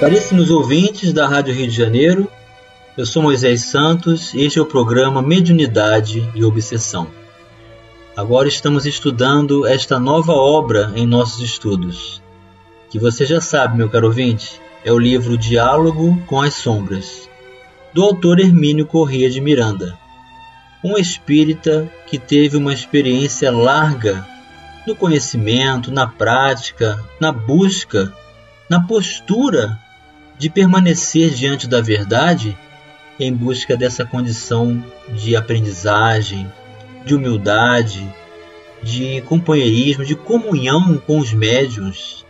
Caríssimos ouvintes da Rádio Rio de Janeiro, eu sou Moisés Santos e este é o programa Mediunidade e Obsessão. Agora estamos estudando esta nova obra em nossos estudos, que você já sabe, meu caro ouvinte, é o livro Diálogo com as Sombras, do autor Hermínio Corrêa de Miranda, um espírita que teve uma experiência larga no conhecimento, na prática, na busca, na postura de permanecer diante da verdade em busca dessa condição de aprendizagem, de humildade, de companheirismo, de comunhão com os médios,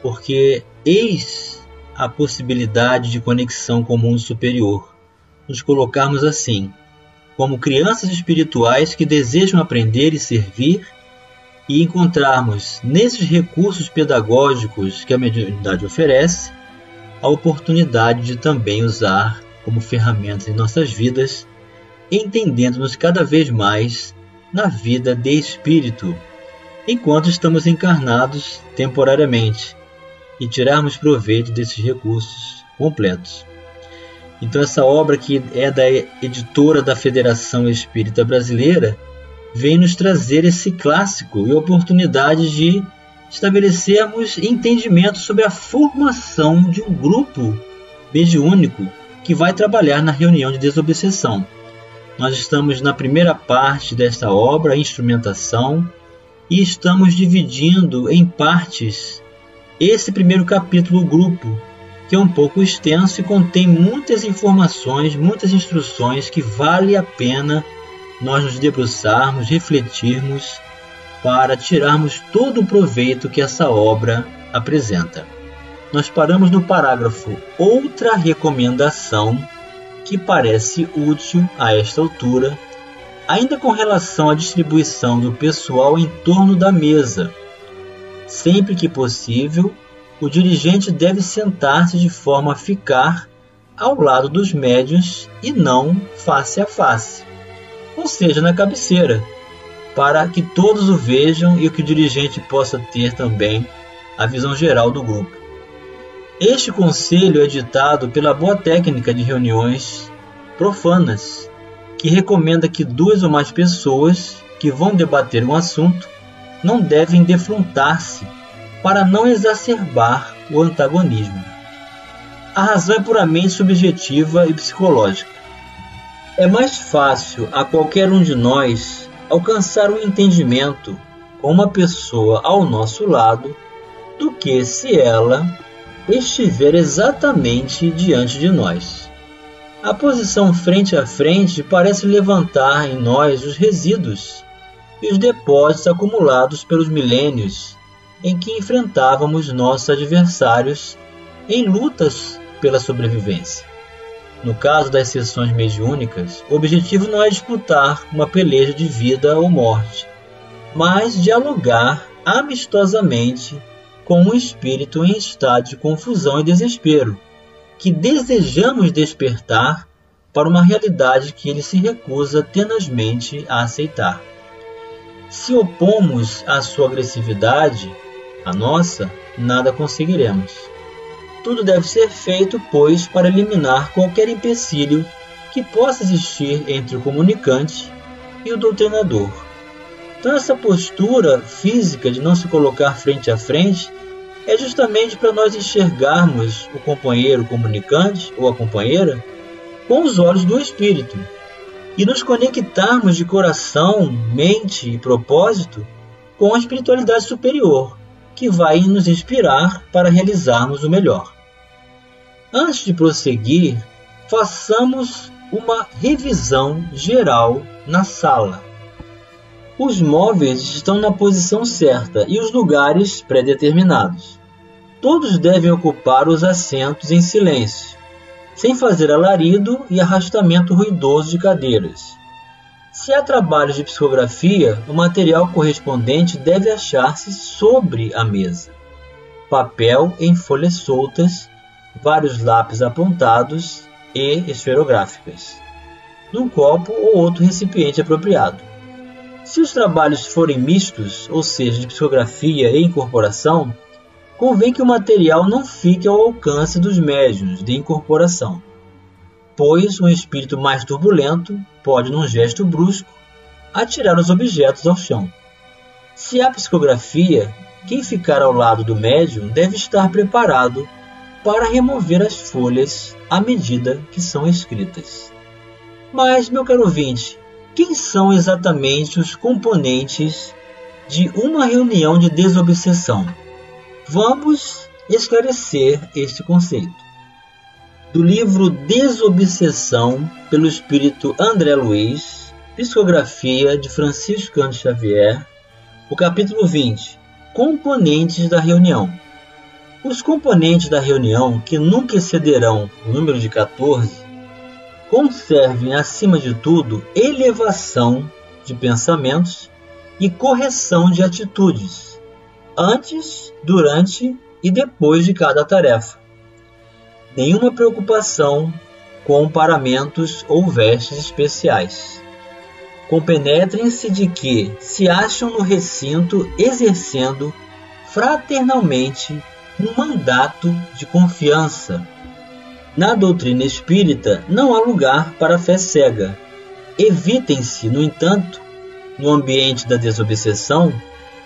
porque eis a possibilidade de conexão com o mundo superior. Nos colocarmos assim, como crianças espirituais que desejam aprender e servir e encontrarmos nesses recursos pedagógicos que a mediunidade oferece a oportunidade de também usar como ferramentas em nossas vidas, entendendo-nos cada vez mais na vida de espírito, enquanto estamos encarnados temporariamente, e tirarmos proveito desses recursos completos. Então, essa obra que é da editora da Federação Espírita Brasileira vem nos trazer esse clássico e oportunidade de estabelecermos entendimento sobre a formação de um grupo mediúnico que vai trabalhar na reunião de desobsessão. Nós estamos na primeira parte desta obra, instrumentação, e estamos dividindo em partes esse primeiro capítulo, o grupo, que é um pouco extenso e contém muitas informações, muitas instruções que vale a pena nós nos debruçarmos, refletirmos para tirarmos todo o proveito que essa obra apresenta. Nós paramos no parágrafo Outra recomendação que parece útil a esta altura, ainda com relação à distribuição do pessoal em torno da mesa. Sempre que possível, o dirigente deve sentar-se de forma a ficar ao lado dos médios e não face a face, ou seja, na cabeceira, para que todos o vejam e que o dirigente possa ter também a visão geral do grupo. Este conselho é ditado pela boa técnica de reuniões profanas, que recomenda que duas ou mais pessoas que vão debater um assunto não devem defrontar-se para não exacerbar o antagonismo. A razão é puramente subjetiva e psicológica. É mais fácil a qualquer um de nós alcançar um entendimento com uma pessoa ao nosso lado do que se ela estiver exatamente diante de nós. A posição frente a frente parece levantar em nós os resíduos e os depósitos acumulados pelos milênios em que enfrentávamos nossos adversários em lutas pela sobrevivência. No caso das sessões mediúnicas, o objetivo não é disputar uma peleja de vida ou morte, mas dialogar amistosamente com um espírito em estado de confusão e desespero, que desejamos despertar para uma realidade que ele se recusa tenazmente a aceitar. Se opomos à sua agressividade, a nossa, nada conseguiremos. Tudo deve ser feito, pois, para eliminar qualquer empecilho que possa existir entre o comunicante e o doutrinador. Então, essa postura física de não se colocar frente a frente é justamente para nós enxergarmos o companheiro comunicante ou a companheira com os olhos do espírito e nos conectarmos de coração, mente e propósito com a espiritualidade superior, que vai nos inspirar para realizarmos o melhor. Antes de prosseguir, façamos uma revisão geral na sala. Os móveis estão na posição certa e os lugares pré-determinados. Todos devem ocupar os assentos em silêncio, sem fazer alarido e arrastamento ruidoso de cadeiras. Se há trabalhos de psicografia, o material correspondente deve achar-se sobre a mesa. Papel em folhas soltas, vários lápis apontados e esferográficas, num copo ou outro recipiente apropriado. Se os trabalhos forem mistos, ou seja, de psicografia e incorporação, convém que o material não fique ao alcance dos médiuns de incorporação, pois um espírito mais turbulento pode, num gesto brusco, atirar os objetos ao chão. Se há psicografia, quem ficar ao lado do médium deve estar preparado para remover as folhas à medida que são escritas. Mas, meu caro ouvinte, quem são exatamente os componentes de uma reunião de desobsessão? Vamos esclarecer este conceito. Do livro Desobsessão, pelo espírito André Luiz, psicografia de Francisco Xavier, o capítulo 20, Componentes da reunião. Os componentes da reunião, que nunca excederão o número de 14, conservem, acima de tudo, elevação de pensamentos e correção de atitudes antes, durante e depois de cada tarefa. Nenhuma preocupação com paramentos ou vestes especiais. Compenetrem-se de que se acham no recinto exercendo fraternalmente um mandato de confiança. Na doutrina espírita não há lugar para a fé cega. Evitem-se, no entanto, no ambiente da desobsessão,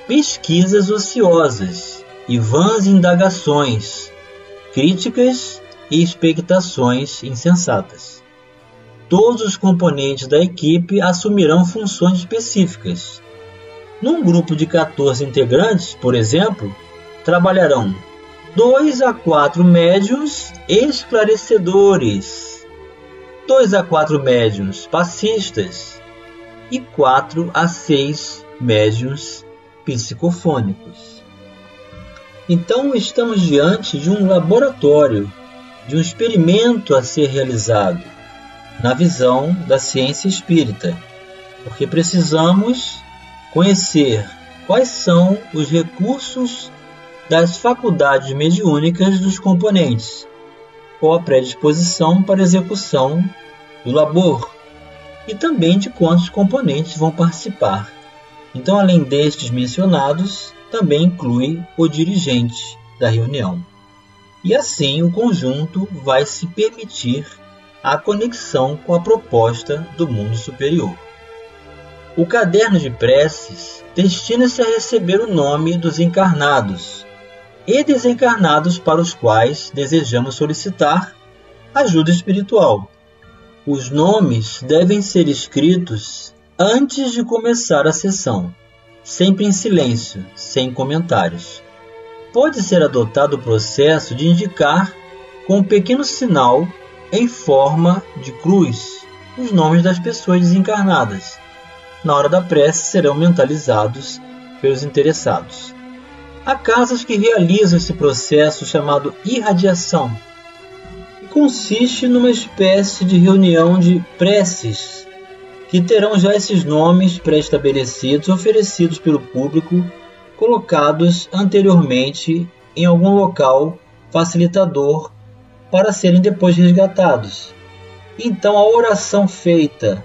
pesquisas ociosas e vãs indagações, críticas e expectações insensatas. Todos os componentes da equipe assumirão funções específicas. Num grupo de 14 integrantes, por exemplo, trabalharão dois a quatro médiums esclarecedores, dois a quatro médiums passistas e quatro a seis médiums psicofônicos. Então estamos diante de um laboratório, de um experimento a ser realizado, na visão da ciência espírita, porque precisamos conhecer quais são os recursos das faculdades mediúnicas dos componentes, qual a predisposição para execução do labor e também de quantos componentes vão participar. Então, além destes mencionados, também inclui o dirigente da reunião. E assim o conjunto vai se permitir a conexão com a proposta do mundo superior. O caderno de preces destina-se a receber o nome dos encarnados e desencarnados para os quais desejamos solicitar ajuda espiritual. Os nomes devem ser escritos antes de começar a sessão, sempre em silêncio, sem comentários. Pode ser adotado o processo de indicar com um pequeno sinal em forma de cruz os nomes das pessoas desencarnadas. Na hora da prece serão mentalizados pelos interessados. Há casas que realizam esse processo chamado irradiação, que consiste numa espécie de reunião de preces que terão já esses nomes pré-estabelecidos oferecidos pelo público, colocados anteriormente em algum local facilitador para serem depois resgatados. Então a oração feita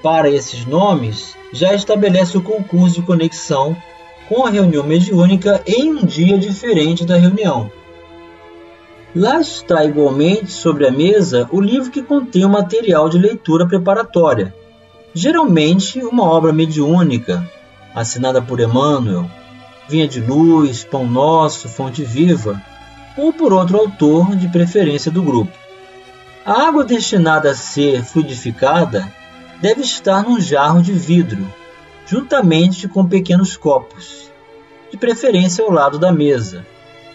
para esses nomes já estabelece o concurso de conexão com a reunião mediúnica em um dia diferente da reunião. Lá está igualmente sobre a mesa o livro que contém o material de leitura preparatória, Geralmente, uma obra mediúnica, assinada por Emmanuel, Vinha de Luz, Pão Nosso, Fonte Viva, ou por outro autor, de preferência do grupo. A água destinada a ser fluidificada deve estar num jarro de vidro, juntamente com pequenos copos, de preferência ao lado da mesa,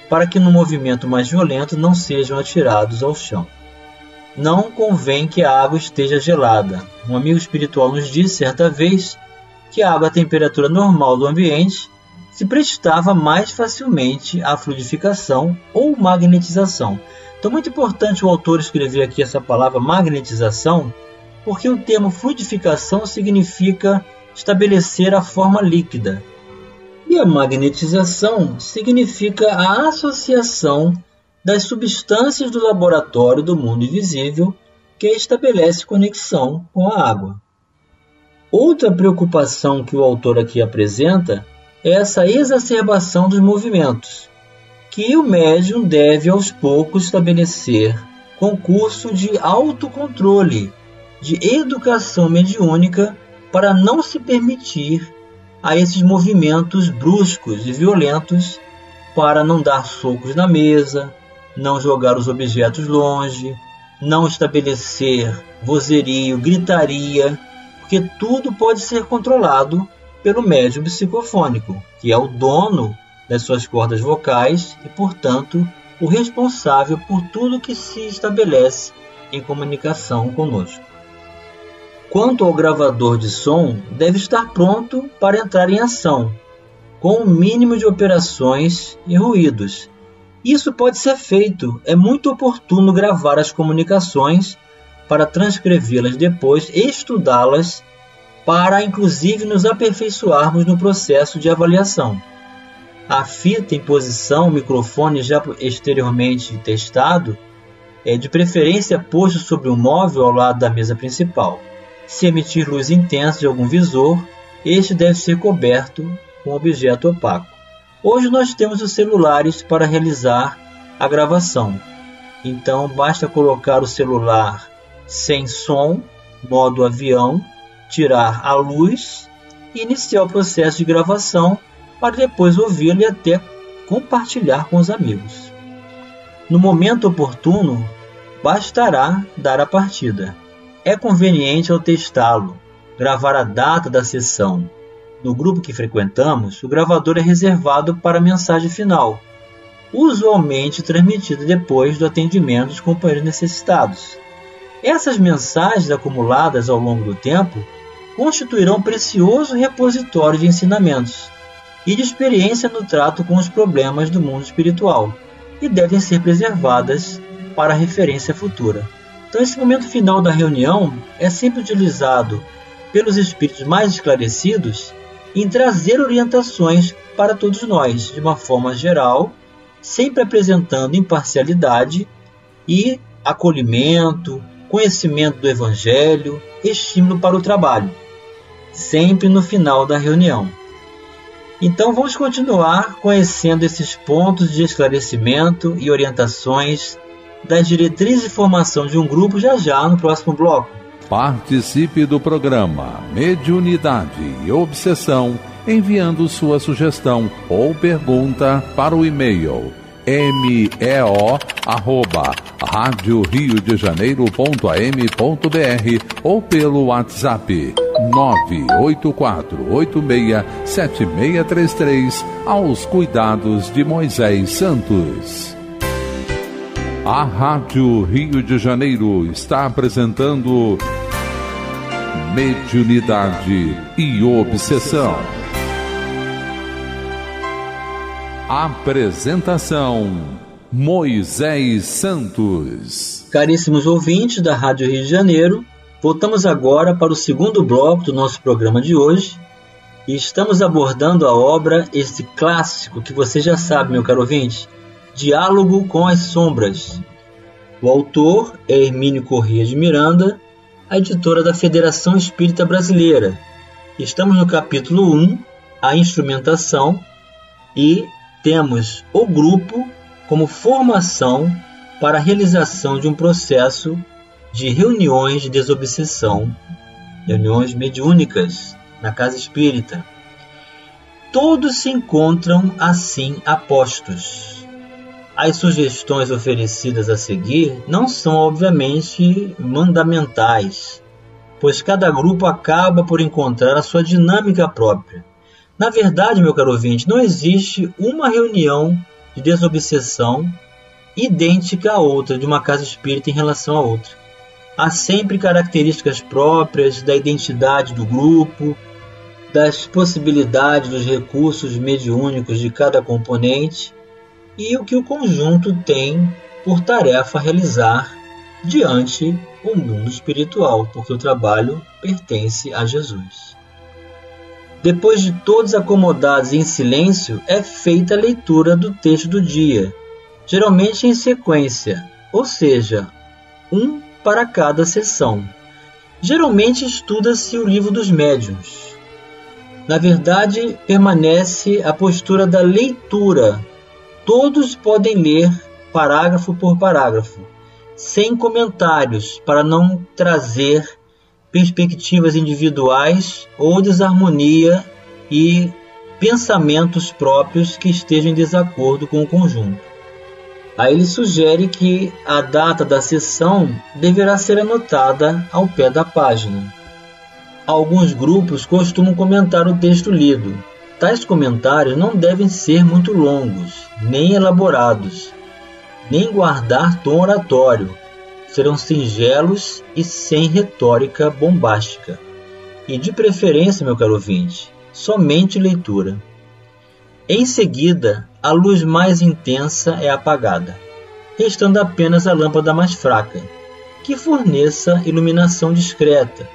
para que no movimento mais violento não sejam atirados ao chão. Não convém que a água esteja gelada. Um amigo espiritual nos disse certa vez que a água à temperatura normal do ambiente se prestava mais facilmente à fluidificação ou magnetização, Então, muito importante o autor escrever aqui essa palavra magnetização, porque o termo fluidificação significa estabelecer a forma líquida. E a magnetização significa a associação das substâncias do laboratório do mundo invisível que estabelece conexão com a água. Outra preocupação que o autor aqui apresenta essa exacerbação dos movimentos, que o médium deve aos poucos estabelecer concurso de autocontrole, de educação mediúnica para não se permitir a esses movimentos bruscos e violentos para não dar socos na mesa, não jogar os objetos longe, não estabelecer vozerio, gritaria, porque tudo pode ser controlado pelo médium psicofônico, que é o dono das suas cordas vocais e, portanto, o responsável por tudo que se estabelece em comunicação conosco. Quanto ao gravador de som, deve estar pronto para entrar em ação, com o mínimo de operações e ruídos. Isso pode ser feito, é muito oportuno gravar as comunicações para transcrevê-las depois e estudá-las para inclusive nos aperfeiçoarmos no processo de avaliação. A fita em posição, o microfone já exteriormente testado, é de preferência posto sobre um móvel ao lado da mesa principal. Se emitir luz intensa de algum visor, este deve ser coberto com objeto opaco. Hoje nós temos os celulares para realizar a gravação. Então basta colocar o celular sem som, modo avião, tirar a luz e iniciar o processo de gravação para depois ouvi-lo e até compartilhar com os amigos. No momento oportuno, bastará dar a partida. É conveniente ao testá-lo, gravar a data da sessão. No grupo que frequentamos, o gravador é reservado para a mensagem final, usualmente transmitida depois do atendimento dos companheiros necessitados. Essas mensagens acumuladas ao longo do tempo constituirão precioso repositório de ensinamentos e de experiência no trato com os problemas do mundo espiritual e devem ser preservadas para referência futura. Então, esse momento final da reunião é sempre utilizado pelos espíritos mais esclarecidos em trazer orientações para todos nós, de uma forma geral, sempre apresentando imparcialidade e acolhimento, conhecimento do Evangelho, estímulo para o trabalho, sempre no final da reunião. Então vamos continuar conhecendo esses pontos de esclarecimento e orientações das diretrizes de formação de um grupo já já no próximo bloco. Participe do programa Mediunidade e Obsessão enviando sua sugestão ou pergunta para o e-mail meo arroba rádio Rio de Janeiro.am.br ou pelo WhatsApp 984867633 aos cuidados de Moisés Santos. A Rádio Rio de Janeiro está apresentando Mediunidade e Obsessão. Apresentação Moisés Santos. Caríssimos ouvintes da Rádio Rio de Janeiro, Voltamos agora para o segundo bloco do nosso programa de hoje e estamos abordando a obra, esse clássico que você já sabe, meu caro ouvinte, Diálogo com as Sombras. O autor é Hermínio Corrêa de Miranda, a editora da Federação Espírita Brasileira. Estamos no capítulo 1, a instrumentação, e temos o grupo como formação para a realização de um processo de reuniões de desobsessão, reuniões mediúnicas na casa espírita. Todos se encontram assim apostos. As sugestões oferecidas a seguir não são, obviamente, mandamentais, pois cada grupo acaba por encontrar a sua dinâmica própria. Na verdade, meu caro ouvinte, não existe uma reunião de desobsessão idêntica à outra de uma casa espírita em relação a outra há sempre características próprias da identidade do grupo, das possibilidades dos recursos mediúnicos de cada componente e o que o conjunto tem por tarefa a realizar diante o mundo espiritual, porque o trabalho pertence a Jesus. Depois de todos acomodados em silêncio, é feita a leitura do texto do dia, geralmente em sequência, ou seja, um para cada sessão. Geralmente estuda-se o livro dos médiuns. Na verdade, permanece a postura da leitura. Todos podem ler parágrafo por parágrafo, sem comentários, para não trazer perspectivas individuais ou desarmonia e pensamentos próprios que estejam em desacordo com o conjunto. Aí ele sugere que a data da sessão deverá ser anotada ao pé da página. Alguns grupos costumam comentar o texto lido. Tais comentários não devem ser muito longos, nem elaborados, nem guardar tom oratório, serão singelos e sem retórica bombástica. E de preferência, meu caro ouvinte, somente leitura. Em seguida, a luz mais intensa é apagada, restando apenas a lâmpada mais fraca, que forneça iluminação discreta,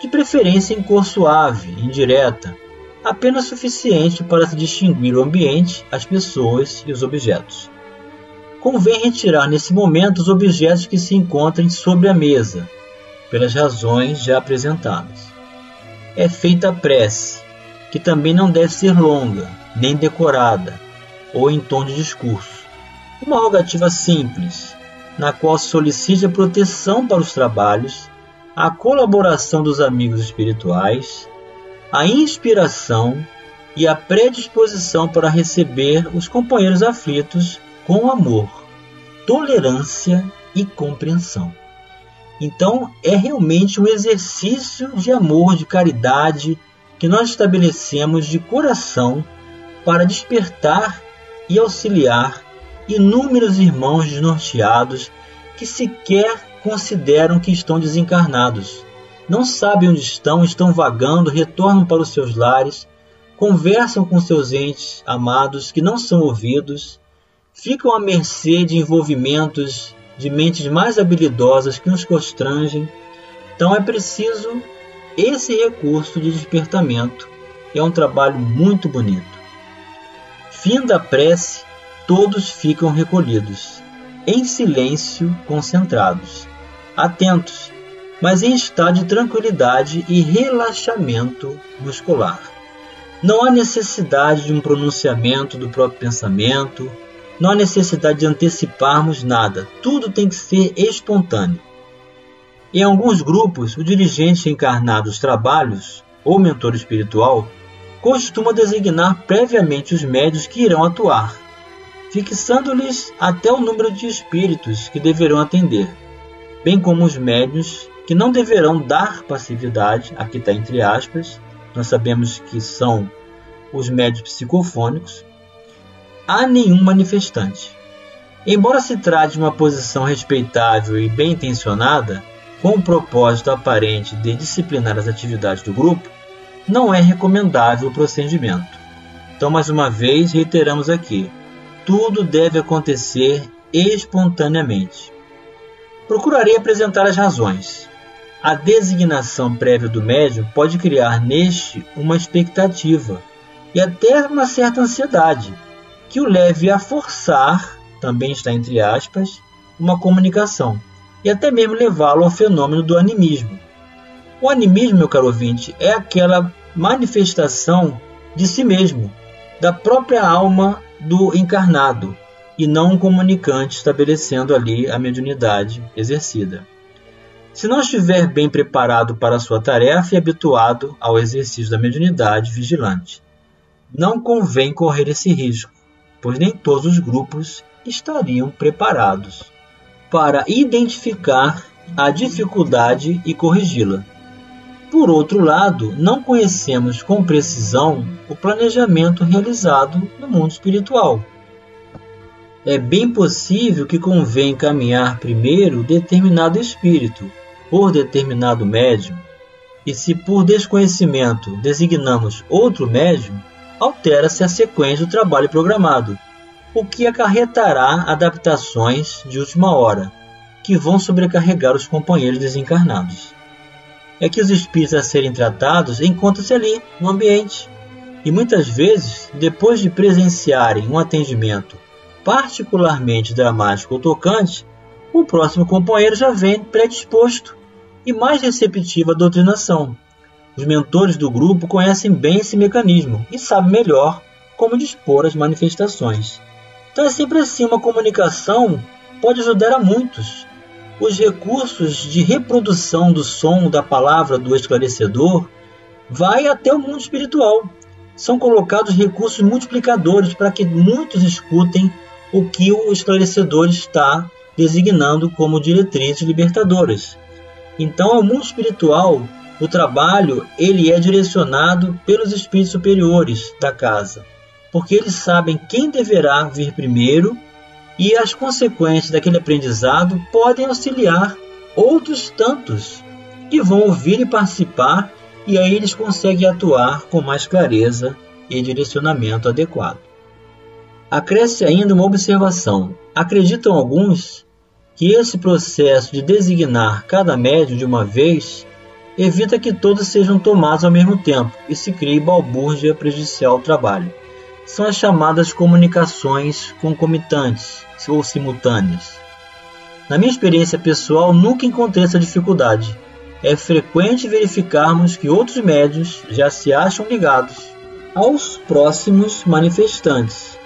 de preferência em cor suave, indireta, apenas suficiente para se distinguir o ambiente, as pessoas e os objetos convém retirar nesse momento os objetos que se encontrem sobre a mesa, pelas razões já apresentadas. É feita a prece, que também não deve ser longa, nem decorada, ou em tom de discurso. Uma rogativa simples, na qual solicite a proteção para os trabalhos, a colaboração dos amigos espirituais, a inspiração e a predisposição para receber os companheiros aflitos com amor, tolerância e compreensão. Então, é realmente um exercício de amor, de caridade que nós estabelecemos de coração para despertar e auxiliar inúmeros irmãos desnorteados que sequer consideram que estão desencarnados. Não sabem onde estão, estão vagando, retornam para os seus lares, conversam com seus entes amados que não são ouvidos ficam à mercê de envolvimentos de mentes mais habilidosas que nos constrangem. Então é preciso esse recurso de despertamento. É um trabalho muito bonito. Fim da prece, todos ficam recolhidos, em silêncio, concentrados, atentos, mas em estado de tranquilidade e relaxamento muscular. Não há necessidade de um pronunciamento do próprio pensamento não há necessidade de anteciparmos nada, tudo tem que ser espontâneo. Em alguns grupos, o dirigente encarnado dos trabalhos, ou mentor espiritual, costuma designar previamente os médios que irão atuar, fixando-lhes até o número de espíritos que deverão atender, bem como os médios que não deverão dar passividade, aqui está entre aspas, nós sabemos que são os médios psicofônicos, a nenhum manifestante. Embora se trate de uma posição respeitável e bem intencionada, com o propósito aparente de disciplinar as atividades do grupo, não é recomendável o procedimento. Então, mais uma vez, reiteramos aqui: tudo deve acontecer espontaneamente. Procurarei apresentar as razões. A designação prévia do médium pode criar neste uma expectativa e até uma certa ansiedade que o leve a forçar, também está entre aspas, uma comunicação, e até mesmo levá-lo ao fenômeno do animismo. O animismo, meu caro ouvinte, é aquela manifestação de si mesmo, da própria alma do encarnado, e não um comunicante estabelecendo ali a mediunidade exercida. Se não estiver bem preparado para a sua tarefa e habituado ao exercício da mediunidade vigilante, não convém correr esse risco pois nem todos os grupos estariam preparados para identificar a dificuldade e corrigi-la. Por outro lado, não conhecemos com precisão o planejamento realizado no mundo espiritual. É bem possível que convenha encaminhar primeiro determinado espírito por determinado médium, e se por desconhecimento designamos outro médium, altera-se a sequência do trabalho programado, o que acarretará adaptações de última hora, que vão sobrecarregar os companheiros desencarnados. É que os espíritos a serem tratados encontram-se ali, no ambiente, e muitas vezes, depois de presenciarem um atendimento particularmente dramático ou tocante, o próximo companheiro já vem predisposto e mais receptivo à doutrinação. Os mentores do grupo conhecem bem esse mecanismo e sabem melhor como dispor as manifestações. Então é sempre assim, uma comunicação pode ajudar a muitos. Os recursos de reprodução do som da palavra do esclarecedor vai até o mundo espiritual. São colocados recursos multiplicadores para que muitos escutem o que o esclarecedor está designando como diretrizes libertadoras. Então, ao mundo espiritual, o trabalho ele é direcionado pelos espíritos superiores da casa, porque eles sabem quem deverá vir primeiro e as consequências daquele aprendizado podem auxiliar outros tantos que vão ouvir e participar e aí eles conseguem atuar com mais clareza e direcionamento adequado. Acresce ainda uma observação. Acreditam alguns que esse processo de designar cada médium de uma vez evita que todos sejam tomados ao mesmo tempo e se crie balbúrdia prejudicial ao trabalho. São as chamadas comunicações concomitantes ou simultâneas. Na minha experiência pessoal, nunca encontrei essa dificuldade. É frequente verificarmos que outros médios já se acham ligados aos próximos manifestantes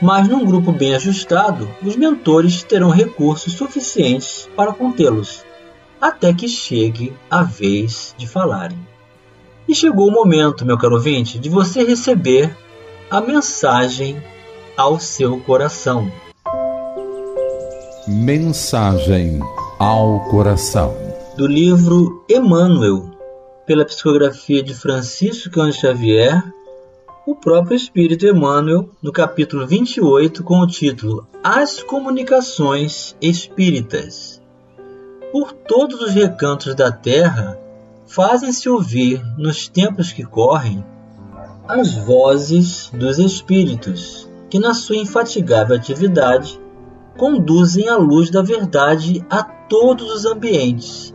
mas num grupo bem ajustado, os mentores terão recursos suficientes para contê-los, até que chegue a vez de falarem. E chegou o momento, meu caro ouvinte, de você receber a mensagem ao seu coração. Mensagem ao coração. Do livro Emmanuel, pela psicografia de Francisco Cândido Xavier, o próprio Espírito Emmanuel, no capítulo 28, com o título As Comunicações Espíritas. Por todos os recantos da terra fazem-se ouvir, nos tempos que correm, as vozes dos Espíritos, que, na sua infatigável atividade, conduzem a luz da verdade a todos os ambientes,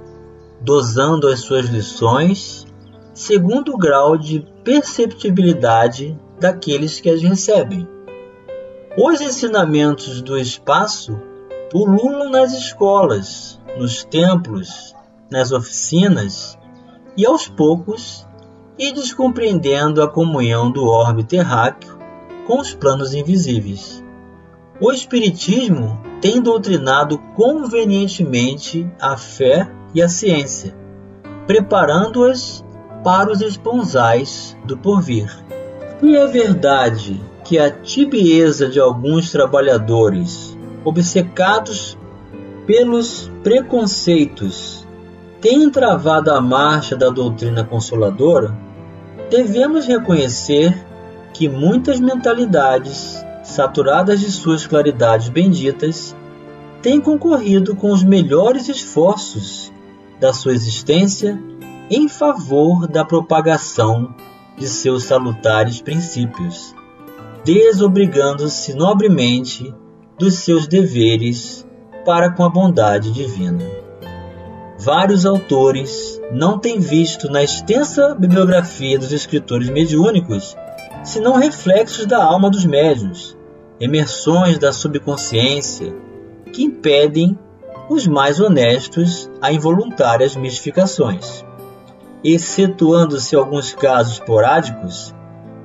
dosando as suas lições segundo o grau de perceptibilidade daqueles que as recebem. Os ensinamentos do espaço pululam nas escolas, nos templos, nas oficinas e aos poucos e descompreendendo a comunhão do orbe terráqueo com os planos invisíveis. O Espiritismo tem doutrinado convenientemente a fé e a ciência, preparando-as para os esponsais do porvir. E é verdade que a tibieza de alguns trabalhadores, obcecados pelos preconceitos, tem travado a marcha da doutrina consoladora, devemos reconhecer que muitas mentalidades, saturadas de suas claridades benditas, têm concorrido com os melhores esforços da sua existência em favor da propagação de seus salutares princípios, desobrigando-se nobremente dos seus deveres para com a bondade divina. Vários autores não têm visto na extensa bibliografia dos escritores mediúnicos senão reflexos da alma dos médiuns, emersões da subconsciência que impedem os mais honestos a involuntárias mistificações. Excetuando-se alguns casos esporádicos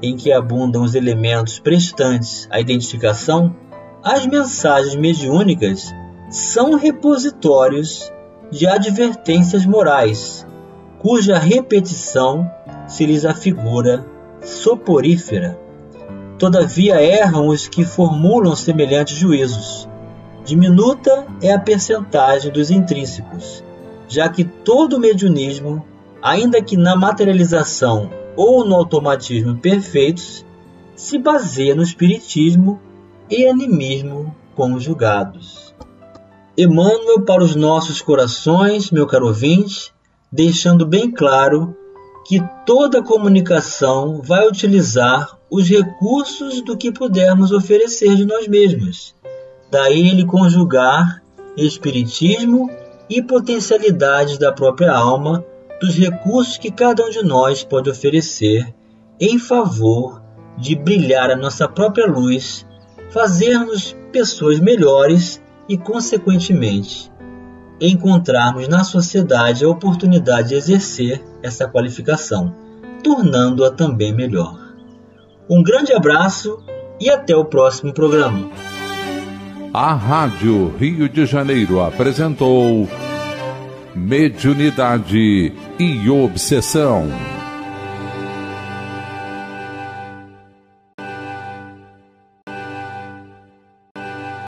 em que abundam os elementos prestantes à identificação, as mensagens mediúnicas são repositórios de advertências morais, cuja repetição se lhes afigura soporífera. Todavia erram os que formulam semelhantes juízos. Diminuta é a percentagem dos intrínsecos, já que todo mediunismo ainda que na materialização ou no automatismo perfeitos, se baseia no espiritismo e animismo conjugados. Emmanuel para os nossos corações, meu caro ouvinte, deixando bem claro que toda comunicação vai utilizar os recursos do que pudermos oferecer de nós mesmos. Daí ele conjugar espiritismo e potencialidades da própria alma, dos recursos que cada um de nós pode oferecer em favor de brilhar a nossa própria luz, fazermos pessoas melhores e, consequentemente, encontrarmos na sociedade a oportunidade de exercer essa qualificação, tornando-a também melhor. Um grande abraço e até o próximo programa. A Rádio Rio de Janeiro apresentou Mediunidade e Obsessão.